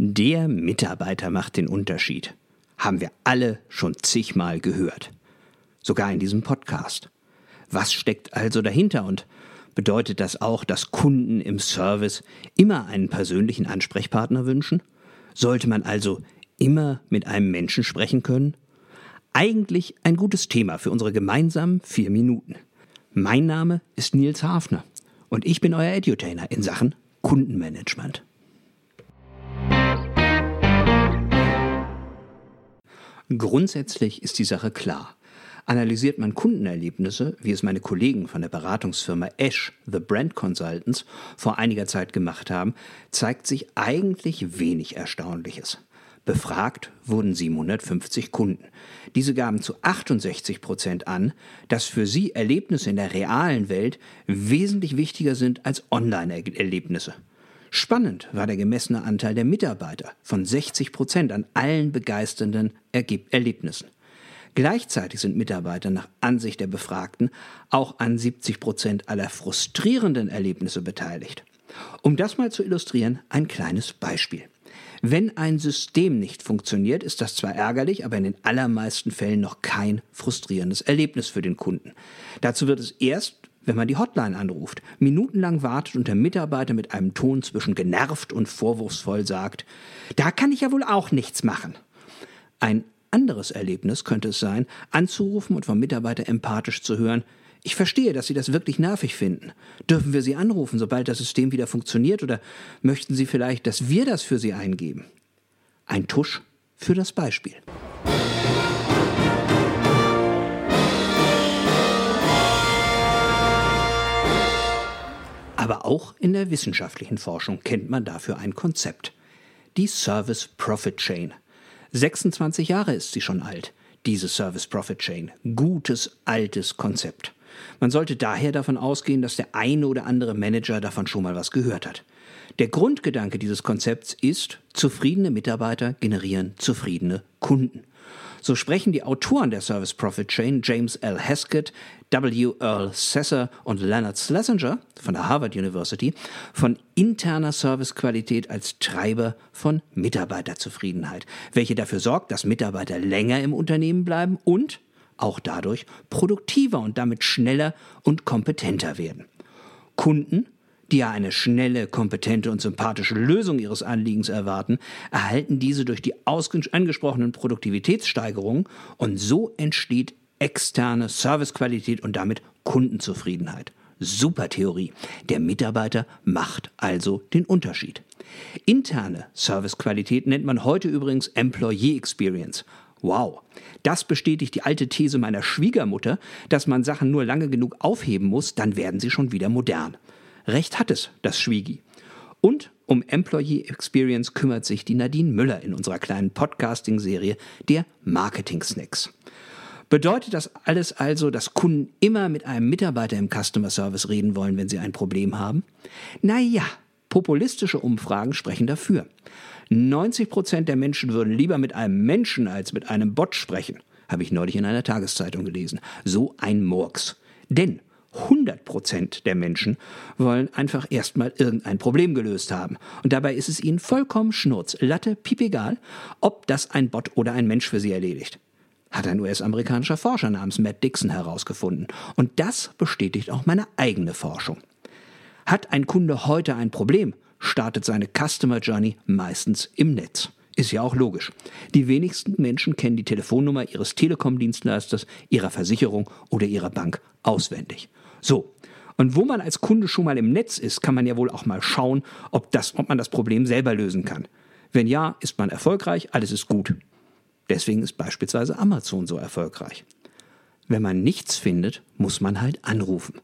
Der Mitarbeiter macht den Unterschied. Haben wir alle schon zigmal gehört. Sogar in diesem Podcast. Was steckt also dahinter und bedeutet das auch, dass Kunden im Service immer einen persönlichen Ansprechpartner wünschen? Sollte man also immer mit einem Menschen sprechen können? Eigentlich ein gutes Thema für unsere gemeinsamen vier Minuten. Mein Name ist Nils Hafner und ich bin euer Edutainer in Sachen Kundenmanagement. Grundsätzlich ist die Sache klar. Analysiert man Kundenerlebnisse, wie es meine Kollegen von der Beratungsfirma Ash, The Brand Consultants, vor einiger Zeit gemacht haben, zeigt sich eigentlich wenig Erstaunliches. Befragt wurden 750 Kunden. Diese gaben zu 68 Prozent an, dass für sie Erlebnisse in der realen Welt wesentlich wichtiger sind als Online-Erlebnisse. Spannend war der gemessene Anteil der Mitarbeiter von 60 Prozent an allen begeisternden Ergeb Erlebnissen. Gleichzeitig sind Mitarbeiter nach Ansicht der Befragten auch an 70 Prozent aller frustrierenden Erlebnisse beteiligt. Um das mal zu illustrieren, ein kleines Beispiel. Wenn ein System nicht funktioniert, ist das zwar ärgerlich, aber in den allermeisten Fällen noch kein frustrierendes Erlebnis für den Kunden. Dazu wird es erst wenn man die Hotline anruft, minutenlang wartet und der Mitarbeiter mit einem Ton zwischen genervt und vorwurfsvoll sagt, da kann ich ja wohl auch nichts machen. Ein anderes Erlebnis könnte es sein, anzurufen und vom Mitarbeiter empathisch zu hören, ich verstehe, dass Sie das wirklich nervig finden. Dürfen wir Sie anrufen, sobald das System wieder funktioniert, oder möchten Sie vielleicht, dass wir das für Sie eingeben? Ein Tusch für das Beispiel. Aber auch in der wissenschaftlichen Forschung kennt man dafür ein Konzept. Die Service Profit Chain. 26 Jahre ist sie schon alt, diese Service Profit Chain. Gutes, altes Konzept. Man sollte daher davon ausgehen, dass der eine oder andere Manager davon schon mal was gehört hat. Der Grundgedanke dieses Konzepts ist, zufriedene Mitarbeiter generieren zufriedene Kunden. So sprechen die Autoren der Service Profit Chain, James L. Heskett, W. Earl Sesser und Leonard Schlesinger von der Harvard University von interner Servicequalität als Treiber von Mitarbeiterzufriedenheit, welche dafür sorgt, dass Mitarbeiter länger im Unternehmen bleiben und auch dadurch produktiver und damit schneller und kompetenter werden. Kunden die ja eine schnelle, kompetente und sympathische Lösung ihres Anliegens erwarten, erhalten diese durch die angesprochenen Produktivitätssteigerungen und so entsteht externe Servicequalität und damit Kundenzufriedenheit. Super Theorie. Der Mitarbeiter macht also den Unterschied. Interne Servicequalität nennt man heute übrigens Employee Experience. Wow, das bestätigt die alte These meiner Schwiegermutter, dass man Sachen nur lange genug aufheben muss, dann werden sie schon wieder modern. Recht hat es, das Schwiegi. Und um Employee Experience kümmert sich die Nadine Müller in unserer kleinen Podcasting-Serie der Marketing Snacks. Bedeutet das alles also, dass Kunden immer mit einem Mitarbeiter im Customer Service reden wollen, wenn sie ein Problem haben? Naja, populistische Umfragen sprechen dafür. 90 Prozent der Menschen würden lieber mit einem Menschen als mit einem Bot sprechen, habe ich neulich in einer Tageszeitung gelesen. So ein Murks. Denn 100 Prozent der Menschen wollen einfach erstmal irgendein Problem gelöst haben. Und dabei ist es ihnen vollkommen schnurz, Latte, piepegal, ob das ein Bot oder ein Mensch für sie erledigt. Hat ein US-amerikanischer Forscher namens Matt Dixon herausgefunden. Und das bestätigt auch meine eigene Forschung. Hat ein Kunde heute ein Problem, startet seine Customer Journey meistens im Netz. Ist ja auch logisch. Die wenigsten Menschen kennen die Telefonnummer ihres Telekom-Dienstleisters, ihrer Versicherung oder ihrer Bank auswendig. So. Und wo man als Kunde schon mal im Netz ist, kann man ja wohl auch mal schauen, ob, das, ob man das Problem selber lösen kann. Wenn ja, ist man erfolgreich, alles ist gut. Deswegen ist beispielsweise Amazon so erfolgreich. Wenn man nichts findet, muss man halt anrufen.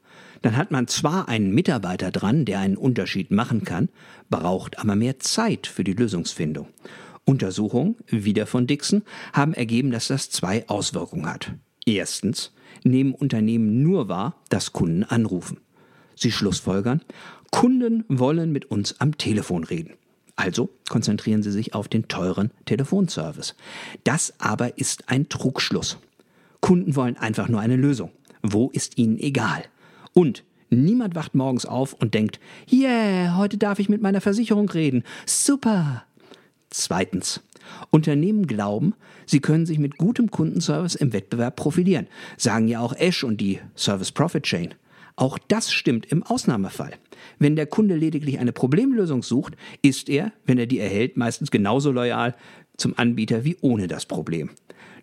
Dann hat man zwar einen Mitarbeiter dran, der einen Unterschied machen kann, braucht aber mehr Zeit für die Lösungsfindung. Untersuchungen, wieder von Dixon, haben ergeben, dass das zwei Auswirkungen hat. Erstens nehmen Unternehmen nur wahr, dass Kunden anrufen. Sie schlussfolgern, Kunden wollen mit uns am Telefon reden. Also konzentrieren Sie sich auf den teuren Telefonservice. Das aber ist ein Trugschluss. Kunden wollen einfach nur eine Lösung. Wo ist ihnen egal? Und niemand wacht morgens auf und denkt, yeah, heute darf ich mit meiner Versicherung reden. Super. Zweitens. Unternehmen glauben, sie können sich mit gutem Kundenservice im Wettbewerb profilieren, sagen ja auch Ash und die Service Profit Chain. Auch das stimmt im Ausnahmefall. Wenn der Kunde lediglich eine Problemlösung sucht, ist er, wenn er die erhält, meistens genauso loyal zum Anbieter wie ohne das Problem.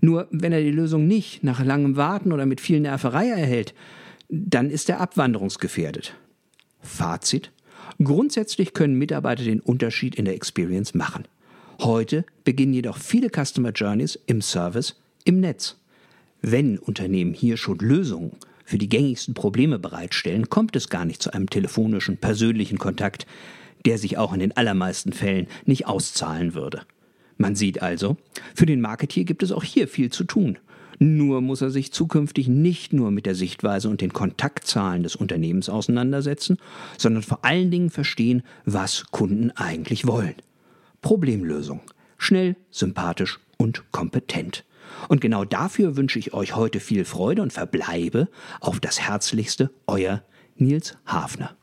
Nur wenn er die Lösung nicht nach langem Warten oder mit viel Nerverei erhält, dann ist er abwanderungsgefährdet. Fazit. Grundsätzlich können Mitarbeiter den Unterschied in der Experience machen. Heute beginnen jedoch viele Customer Journeys im Service im Netz. Wenn Unternehmen hier schon Lösungen für die gängigsten Probleme bereitstellen, kommt es gar nicht zu einem telefonischen, persönlichen Kontakt, der sich auch in den allermeisten Fällen nicht auszahlen würde. Man sieht also, für den Marketier gibt es auch hier viel zu tun. Nur muss er sich zukünftig nicht nur mit der Sichtweise und den Kontaktzahlen des Unternehmens auseinandersetzen, sondern vor allen Dingen verstehen, was Kunden eigentlich wollen. Problemlösung. Schnell, sympathisch und kompetent. Und genau dafür wünsche ich euch heute viel Freude und verbleibe auf das Herzlichste, euer Nils Hafner.